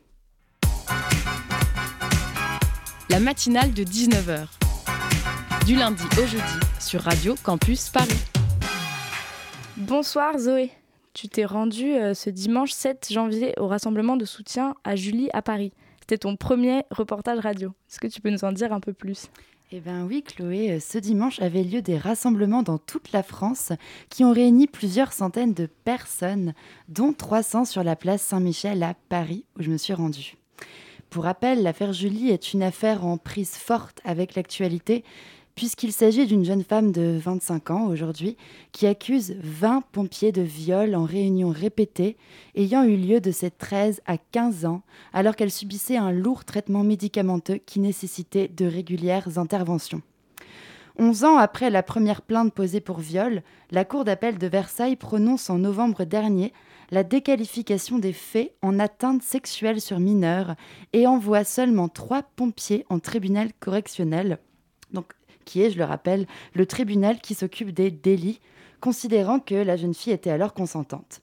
La matinale de 19h. Du lundi au jeudi sur Radio Campus Paris. Bonsoir Zoé. Tu t'es rendue euh, ce dimanche 7 janvier au rassemblement de soutien à Julie à Paris. C'était ton premier reportage radio. Est-ce que tu peux nous en dire un peu plus? Eh bien oui, Chloé, euh, ce dimanche avait lieu des rassemblements dans toute la France qui ont réuni plusieurs centaines de personnes, dont 300 sur la place Saint-Michel à Paris, où je me suis rendue. Pour rappel, l'affaire Julie est une affaire en prise forte avec l'actualité, puisqu'il s'agit d'une jeune femme de 25 ans aujourd'hui qui accuse 20 pompiers de viol en réunion répétée ayant eu lieu de ses 13 à 15 ans alors qu'elle subissait un lourd traitement médicamenteux qui nécessitait de régulières interventions. 11 ans après la première plainte posée pour viol, la Cour d'appel de Versailles prononce en novembre dernier la déqualification des faits en atteinte sexuelle sur mineurs et envoie seulement trois pompiers en tribunal correctionnel. Donc qui est, je le rappelle, le tribunal qui s'occupe des délits, considérant que la jeune fille était alors consentante.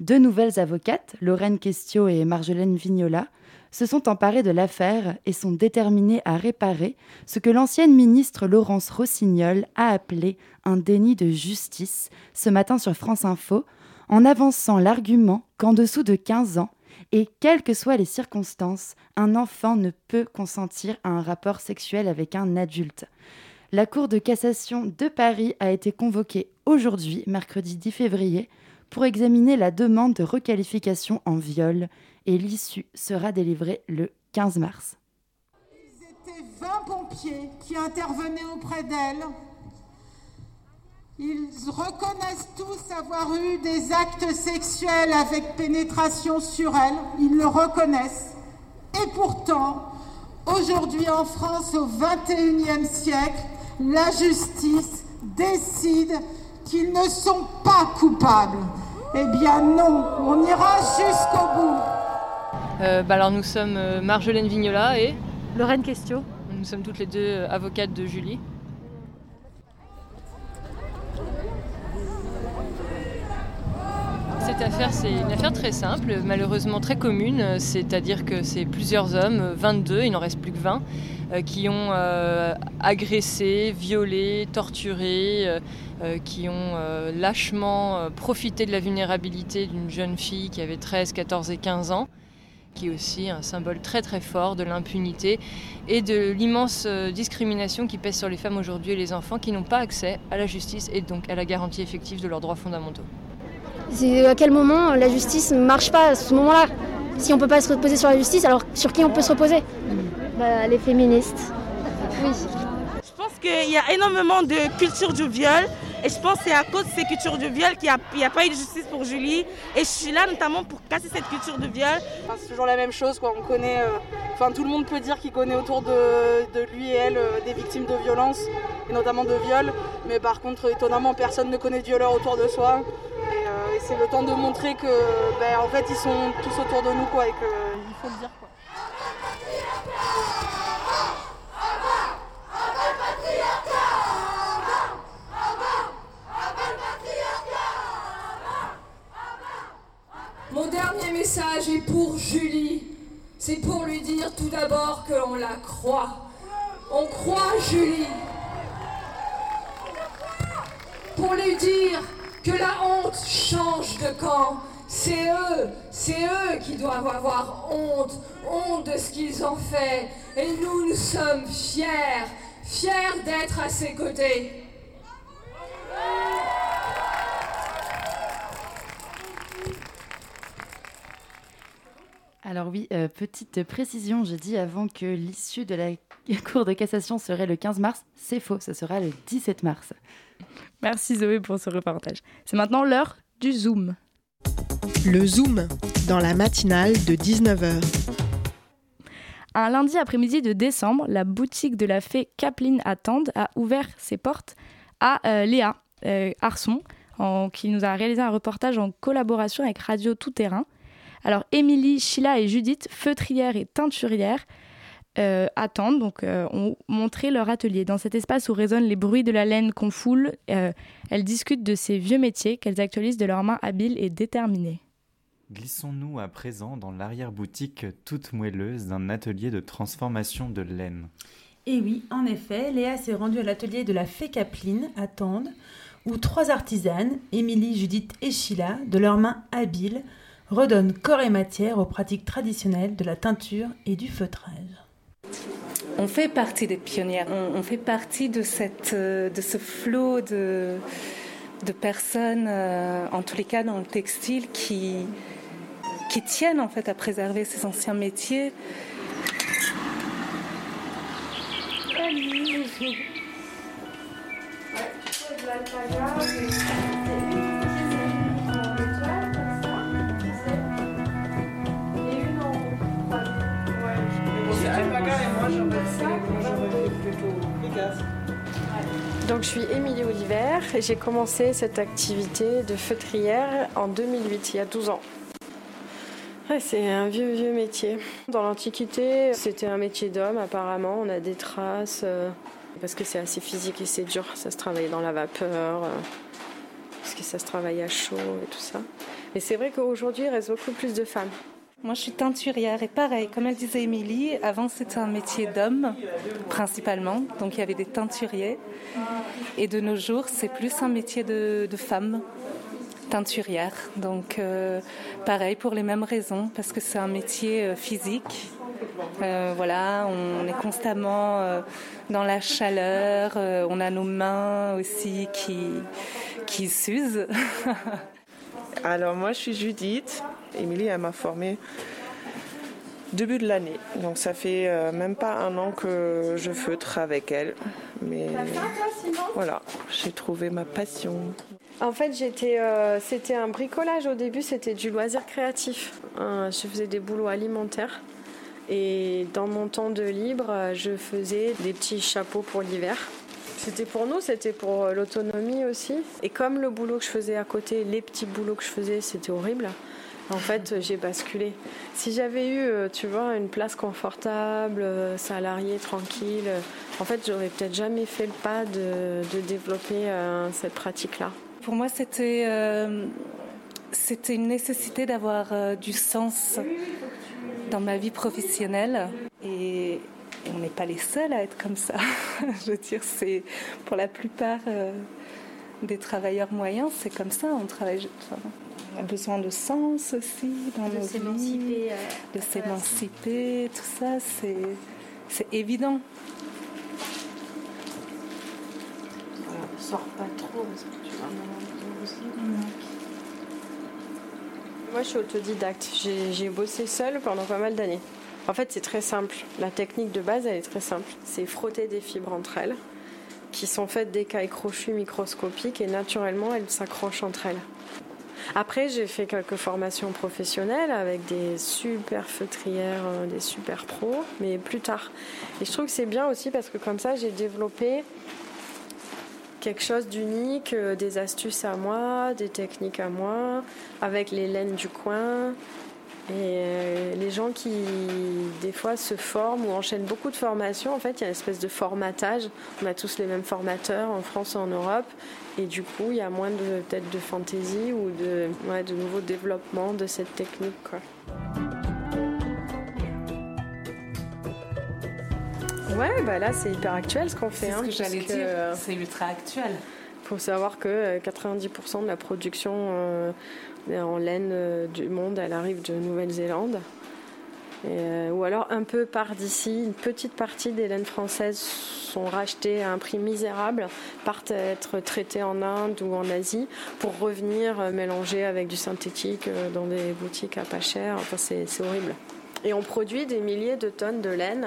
Deux nouvelles avocates, Lorraine Questio et Marjolaine Vignola, se sont emparées de l'affaire et sont déterminées à réparer ce que l'ancienne ministre Laurence Rossignol a appelé un déni de justice ce matin sur France Info, en avançant l'argument qu'en dessous de 15 ans, et quelles que soient les circonstances, un enfant ne peut consentir à un rapport sexuel avec un adulte. La Cour de cassation de Paris a été convoquée aujourd'hui, mercredi 10 février, pour examiner la demande de requalification en viol et l'issue sera délivrée le 15 mars. Ils étaient 20 pompiers qui intervenaient auprès d'elle. Ils reconnaissent tous avoir eu des actes sexuels avec pénétration sur elle. Ils le reconnaissent. Et pourtant, aujourd'hui en France, au 21e siècle, la justice décide qu'ils ne sont pas coupables. Eh bien non, on ira jusqu'au bout. Euh, bah alors nous sommes euh, Marjolaine Vignola et Lorraine Questio. Nous sommes toutes les deux euh, avocates de Julie. Cette affaire, c'est une affaire très simple, malheureusement très commune, c'est-à-dire que c'est plusieurs hommes, 22, il n'en reste plus que 20, euh, qui ont euh, agressé, violé, torturé, euh, qui ont lâchement profité de la vulnérabilité d'une jeune fille qui avait 13, 14 et 15 ans qui est aussi un symbole très très fort de l'impunité et de l'immense discrimination qui pèse sur les femmes aujourd'hui et les enfants qui n'ont pas accès à la justice et donc à la garantie effective de leurs droits fondamentaux. C'est à quel moment la justice ne marche pas à ce moment-là? Si on ne peut pas se reposer sur la justice, alors sur qui on peut se reposer? Bah, Les féministes. Oui. Je pense qu'il y a énormément de culture du viol. Et je pense que c'est à cause de ces cultures de viol qu'il n'y a, pas eu de justice pour Julie. Et je suis là notamment pour casser cette culture de viol. c'est toujours la même chose, quoi. On connaît, euh, enfin tout le monde peut dire qu'il connaît autour de, lui et elle euh, des victimes de violences, et notamment de viol. Mais par contre, étonnamment, personne ne connaît de violeur autour de soi. Et, euh, c'est le temps de montrer que, ben, en fait, ils sont tous autour de nous, quoi, et qu'il faut le dire, quoi. Mon dernier message est pour Julie. C'est pour lui dire tout d'abord que la croit. On croit Julie. Pour lui dire que la honte change de camp. C'est eux, c'est eux qui doivent avoir honte, honte de ce qu'ils ont fait. Et nous, nous sommes fiers, fiers d'être à ses côtés. Alors oui, euh, petite précision, j'ai dit avant que l'issue de la [laughs] Cour de cassation serait le 15 mars. C'est faux, ce sera le 17 mars. Merci Zoé pour ce reportage. C'est maintenant l'heure du Zoom. Le Zoom, dans la matinale de 19h. Un lundi après-midi de décembre, la boutique de la fée Kapline à Tende a ouvert ses portes à euh, Léa euh, Arson, qui nous a réalisé un reportage en collaboration avec Radio Tout Terrain. Alors, Émilie, Sheila et Judith, feutrières et teinturières, euh, attendent, donc euh, ont montré leur atelier. Dans cet espace où résonnent les bruits de la laine qu'on foule, euh, elles discutent de ces vieux métiers qu'elles actualisent de leurs mains habiles et déterminées. Glissons-nous à présent dans l'arrière-boutique toute moelleuse d'un atelier de transformation de laine. Et oui, en effet, Léa s'est rendue à l'atelier de la Fée Capeline à Tende, où trois artisanes, Émilie, Judith et Sheila, de leurs mains habiles, redonnent corps et matière aux pratiques traditionnelles de la teinture et du feutrage. On fait partie des pionnières, on, fait partie de, cette, euh, de ce flot de, de personnes, euh, en tous les cas dans le textile, qui, qui tiennent en fait à préserver ces anciens métiers. Donc je suis Émilie Oliver et j'ai commencé cette activité de feutrière en 2008, il y a 12 ans. c'est un vieux vieux métier. Dans l'Antiquité, c'était un métier d'homme apparemment, on a des traces, euh, parce que c'est assez physique et c'est dur, ça se travaille dans la vapeur, euh, parce que ça se travaille à chaud et tout ça. Mais c'est vrai qu'aujourd'hui, il reste beaucoup plus de femmes. Moi, je suis teinturière et pareil, comme elle disait Émilie, avant c'était un métier d'homme principalement, donc il y avait des teinturiers. Et de nos jours, c'est plus un métier de, de femme teinturière. Donc euh, pareil pour les mêmes raisons, parce que c'est un métier euh, physique. Euh, voilà, on est constamment dans la chaleur, on a nos mains aussi qui, qui s'usent. [laughs] Alors moi je suis Judith, Émilie elle m'a formée début de l'année. Donc ça fait euh, même pas un an que je feutre avec elle. Mais voilà, j'ai trouvé ma passion. En fait, j'étais, euh, c'était un bricolage au début, c'était du loisir créatif. Euh, je faisais des boulots alimentaires. Et dans mon temps de libre, je faisais des petits chapeaux pour l'hiver. C'était pour nous, c'était pour l'autonomie aussi. Et comme le boulot que je faisais à côté, les petits boulots que je faisais, c'était horrible. En fait, j'ai basculé. Si j'avais eu, euh, tu vois, une place confortable, euh, salariée, tranquille, en fait, j'aurais peut-être jamais fait le pas de, développer cette pratique-là. Pour moi, c'était c'était une nécessité d'avoir du sens dans ma vie professionnelle. Et on n'est pas les seuls à être comme ça. [laughs] Je veux dire, c'est pour la plupart euh, des travailleurs moyens, c'est comme ça. On travaille. on a besoin de sens aussi dans de nos vies, euh, de s'émanciper, tout ça, c'est c'est évident. Voilà, sors pas trop parce que tu vas aussi. Moi, je suis autodidacte. J'ai bossé seule pendant pas mal d'années. En fait, c'est très simple. La technique de base, elle est très simple. C'est frotter des fibres entre elles, qui sont faites d'écailles crochues microscopiques et naturellement, elles s'accrochent entre elles. Après, j'ai fait quelques formations professionnelles avec des super feutrières, euh, des super pros, mais plus tard. Et je trouve que c'est bien aussi parce que comme ça, j'ai développé quelque chose d'unique, euh, des astuces à moi, des techniques à moi, avec les laines du coin, et euh, les gens qui, des fois, se forment ou enchaînent beaucoup de formations, en fait, il y a une espèce de formatage. On a tous les mêmes formateurs en France et en Europe. Et du coup, il y a moins de, peut-être de fantaisie ou de, ouais, de nouveaux développements de cette technique. Quoi. Ouais, bah là, c'est hyper actuel ce qu'on fait. C'est ce hein, que j'allais dire, c'est ultra actuel. Il faut savoir que 90% euh, de la production euh, en laine euh, du monde, elle arrive de Nouvelle-Zélande. Ou alors un peu par d'ici, une petite partie des laines françaises sont rachetées à un prix misérable, partent être traitées en Inde ou en Asie pour revenir mélanger avec du synthétique dans des boutiques à pas cher. Enfin, c'est horrible. Et on produit des milliers de tonnes de laine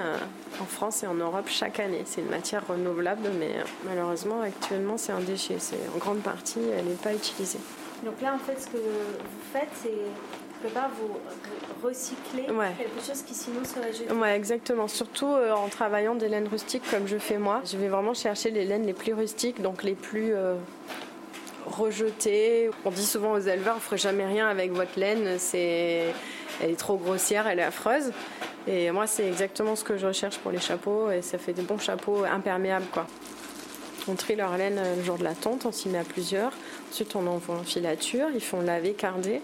en France et en Europe chaque année. C'est une matière renouvelable, mais malheureusement, actuellement, c'est un déchet. En grande partie, elle n'est pas utilisée. Donc là, en fait, ce que vous faites, c'est quelque part vous recycler quelque chose qui sinon serait jeté. Ouais, exactement. Surtout euh, en travaillant des laines rustiques comme je fais moi. Je vais vraiment chercher les laines les plus rustiques, donc les plus euh, rejetées. On dit souvent aux éleveurs, vous ne ferez jamais rien avec votre laine, c'est... elle est trop grossière, elle est affreuse. Et moi, c'est exactement ce que je recherche pour les chapeaux, et ça fait des bons chapeaux imperméables, quoi. On trie leur laine le jour de la tonte, on s'y met à plusieurs. Ensuite, on envoie en filature, ils font laver, carder.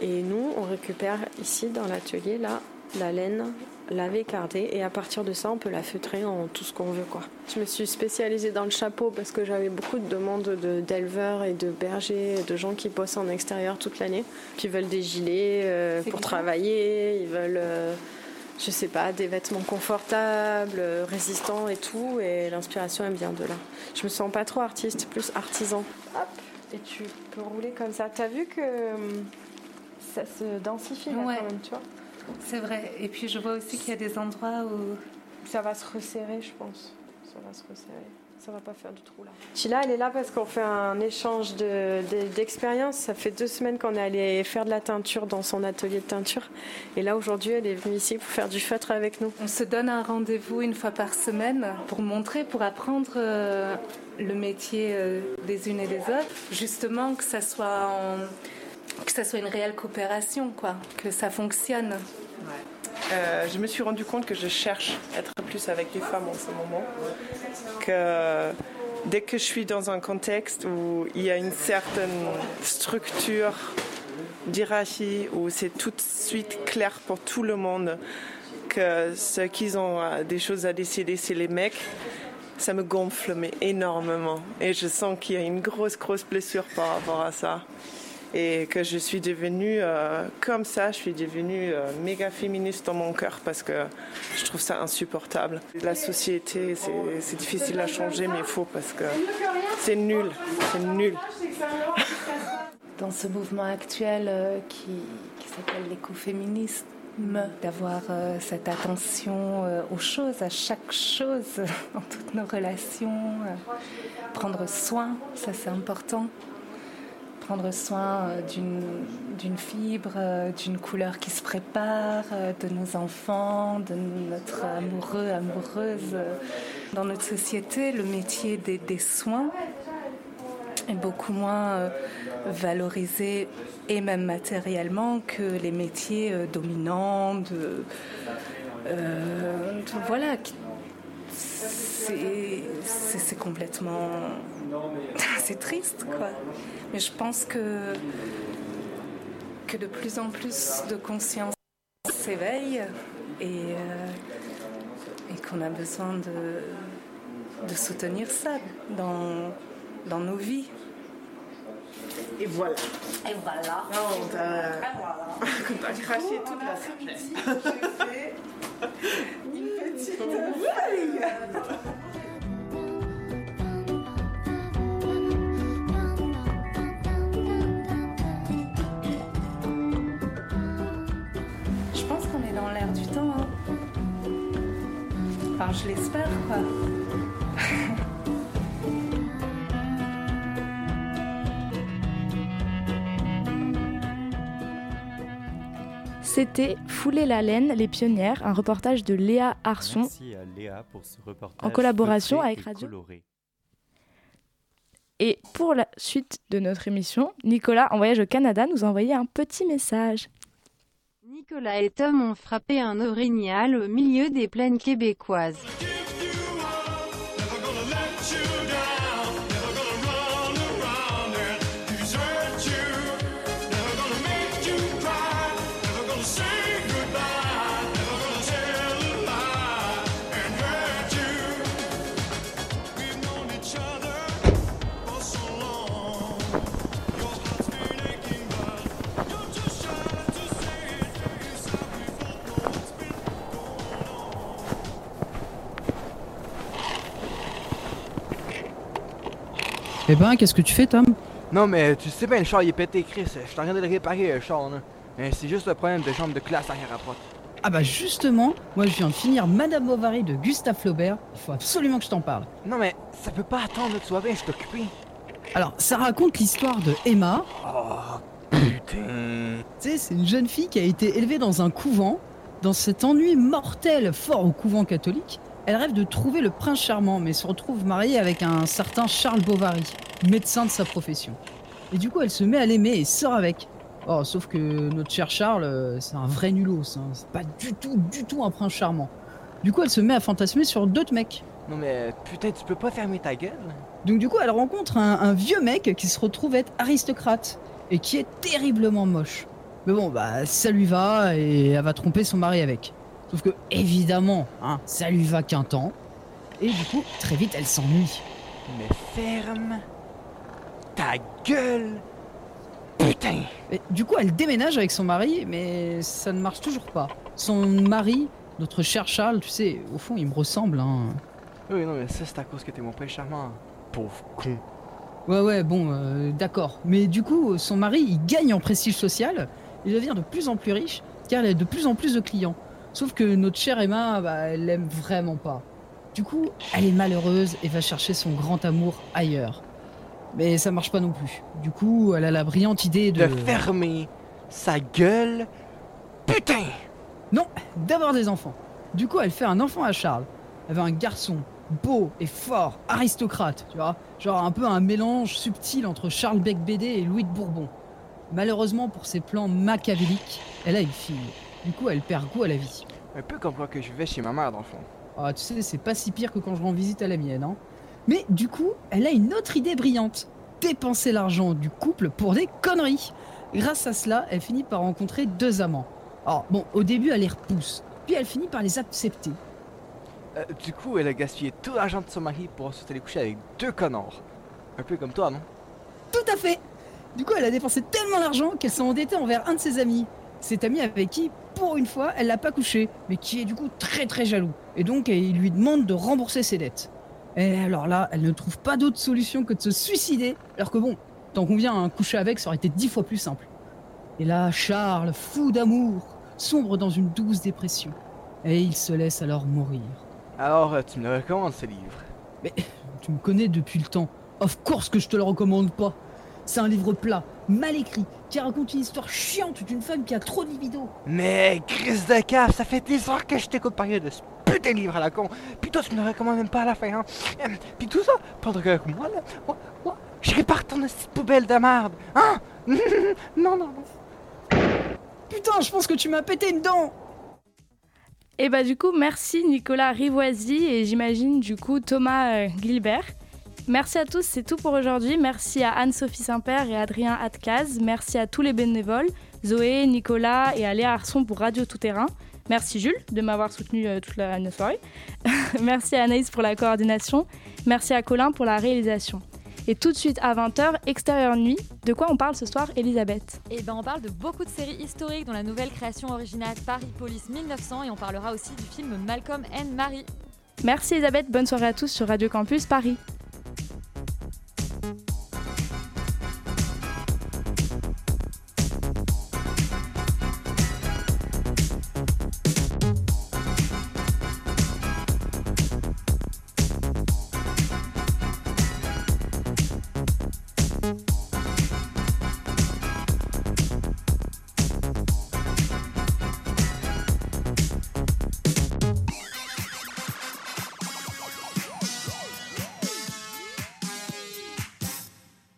Et nous, on récupère ici dans l'atelier là la laine lavée, cardée, et à partir de ça, on peut la feutrer en tout ce qu'on veut. Quoi. Je me suis spécialisée dans le chapeau parce que j'avais beaucoup de demandes d'éleveurs et de bergers, de gens qui bossent en extérieur toute l'année, qui veulent des gilets euh, pour travailler, ils veulent, euh, je sais pas, des vêtements confortables, euh, résistants et tout, et l'inspiration elle vient de là. Je me sens pas trop artiste, plus artisan. Hop, et tu peux rouler comme ça. T'as vu que ça se densifie là, Ouais. quand même, tu vois? C'est vrai. Et puis je vois aussi qu'il y a des endroits où ça va se resserrer, je pense. Ça va se resserrer. Ça va pas faire du trou là. Sheila, elle est là parce qu'on fait un échange de- de- d'expériences. Ça fait deux semaines qu'on est allé faire de la teinture dans son atelier de teinture. Et là, aujourd'hui, elle est venue ici pour faire du feutre avec nous. On se donne un rendez-vous une fois par semaine pour montrer, pour apprendre euh, le métier euh, des unes et des autres. Justement, que ça soit en- que ça soit une réelle coopération, quoi, que ça fonctionne. Euh, je me suis rendu compte que je cherche à être plus avec les femmes en ce moment. Que dès que je suis dans un contexte où il y a une certaine structure d'hierarchie, où c'est tout de suite clair pour tout le monde que ceux qui ont des choses à décider, c'est les mecs, ça me gonfle mais énormément. Et je sens qu'il y a une grosse, grosse blessure par rapport à ça et que je suis devenue euh, comme ça, je suis devenue euh, méga féministe dans mon cœur parce que je trouve ça insupportable. La société, c'est- difficile à changer, mais il faut parce que c'est nul, c'est nul. [laughs] Dans ce mouvement actuel euh, qui, s'appelle l'écoféminisme, d'avoir cette attention aux choses, à chaque chose, [laughs] dans toutes nos relations, prendre soin, ça c'est important. Prendre soin euh, d'une fibre, euh, d'une couleur qui se prépare, euh, de nos enfants, de notre amoureux, amoureuse. Dans notre société, le métier des, soins est beaucoup moins valorisé et même matériellement que les métiers dominants voilà c'est complètement [laughs] c'est triste quoi. Mais je pense que que de plus en plus de conscience s'éveille et euh, et qu'on a besoin de de soutenir ça dans dans nos vies. Et voilà. et voilà. Non, t'as t'as craché toute la sagesse. [laughs] Une petite Enfin, je l'espère, quoi. [laughs] C'était Fouler la laine, les pionnières, un reportage de Léa Arson Merci à Léa pour ce reportage en collaboration avec et Radio. coloré. Et pour la suite de notre émission, Nicolas, en voyage au Canada, nous a envoyé un petit message. Nicolas et Tom ont frappé un orignal au milieu des plaines québécoises. Eh ben, qu'est-ce que tu fais, Tom? Non, mais tu sais bien, le char il est pété, Chris. Je suis en train de le réparer, le char, là. Mais c'est juste le problème de chambre de classe arrière à porte. Ah bah justement, moi je viens de finir Madame Bovary de Gustave Flaubert. Il faut absolument que je t'en parle. Non, mais ça peut pas attendre, tu vois bien, je occupé. Alors, ça raconte l'histoire de Emma. Oh, putain. Tu sais, c'est une jeune fille qui a été élevée dans un couvent. Dans cet ennui mortel fort au couvent catholique, elle rêve de trouver le prince charmant, mais se retrouve mariée avec un certain Charles Bovary, médecin de sa profession. Et du coup, elle se met à l'aimer et sort avec. Oh, sauf que notre cher Charles, euh, c'est un vrai nulos. hein. C'est pas du tout, du tout un prince charmant. Du coup, elle se met à fantasmer sur d'autres mecs. Non, mais putain, tu peux pas fermer ta gueule. Donc du coup, elle rencontre un, un vieux mec qui se retrouve être aristocrate et qui est terriblement moche. Mais bon, bah ça lui va et elle va tromper son mari avec. Sauf que évidemment, hein, ça lui va qu'un temps. Et du coup, très vite, elle s'ennuie. Mais ferme ta gueule Putain Et du coup, elle déménage avec son mari, mais ça ne marche toujours pas. Son mari, notre cher Charles, tu sais, au fond, il me ressemble, hein. Oui, non, mais ça, c'est à cause que t'es mon père charmant. Pauvre con. Ouais, ouais, bon, euh, d'accord. Mais du coup, son mari, il gagne en prestige social, il devient de plus en plus riche, car il a de plus en plus de clients. Sauf que notre chère Emma, bah, elle l'aime vraiment pas. Du coup, elle est malheureuse et va chercher son grand amour ailleurs. Mais ça marche pas non plus. Du coup, elle a la brillante idée de... De fermer sa gueule. Putain Non, d'avoir des enfants. Du coup, elle fait un enfant à Charles. Elle veut un garçon beau et fort, aristocrate, tu vois. Genre un peu un mélange subtil entre Charles Beck BD et Louis de Bourbon. Malheureusement pour ses plans machiavéliques, elle a une fille. Du coup, elle perd goût à la vie. Un peu comme quoi que je vais chez ma mère, dans le fond. Ah, tu sais, c'est pas si pire que quand je rends visite à la mienne, hein. Mais du coup, elle a une autre idée brillante. Dépenser l'argent du couple pour des conneries. Grâce à cela, elle finit par rencontrer deux amants. Alors, bon, au début, elle les repousse. Puis elle finit par les accepter. Euh, du coup, elle a gaspillé tout l'argent de son mari pour ensuite aller coucher avec deux connards. Un peu comme toi, non? Tout à fait Du coup, elle a dépensé tellement d'argent qu'elle s'est endettée envers un de ses amis. Cet ami avec qui, pour une fois, elle l'a pas couché, mais qui est du coup très très jaloux. Et donc, il lui demande de rembourser ses dettes. Et alors là, elle ne trouve pas d'autre solution que de se suicider, alors que bon, tant qu'on vient un coucher avec, ça aurait été dix fois plus simple. Et là, Charles, fou d'amour, sombre dans une douce dépression. Et il se laisse alors mourir. Alors, tu me le recommandes, ce livre? Mais tu me connais depuis le temps. Of course que je te le recommande pas. C'est un livre plat, mal écrit, qui raconte une histoire chiante d'une femme qui a trop de libido. Mais, Chris de cave, ça fait des heures que je t'écoute parler de ce putain de livre à la con. Puis toi, tu me le recommandes même pas à la fin, hein. Euh, Puis tout ça, pendant que moi, là, moi, moi, je répare ton petite poubelle de merde, hein [laughs] Non, non, non. Putain, je pense que tu m'as pété une dent Et bah du coup, merci Nicolas Rivoisi et j'imagine du coup Thomas euh, Gilbert. Merci à tous, c'est tout pour aujourd'hui. Merci à Anne-Sophie Saint-Père et Adrien Atcaz. Merci à tous les bénévoles, Zoé, Nicolas et à Léa Arson pour Radio Tout Terrain. Merci Jules de m'avoir soutenu euh, toute la soirée. [laughs] Merci à Anaïs pour la coordination. Merci à Colin pour la réalisation. Et tout de suite à 20h, Extérieur Nuit. De quoi on parle ce soir, Elisabeth? Eh ben, on parle de beaucoup de séries historiques, dont la nouvelle création originale Paris Police 1900, et on parlera aussi du film Malcolm and Marie. Merci Elisabeth, bonne soirée à tous sur Radio Campus Paris.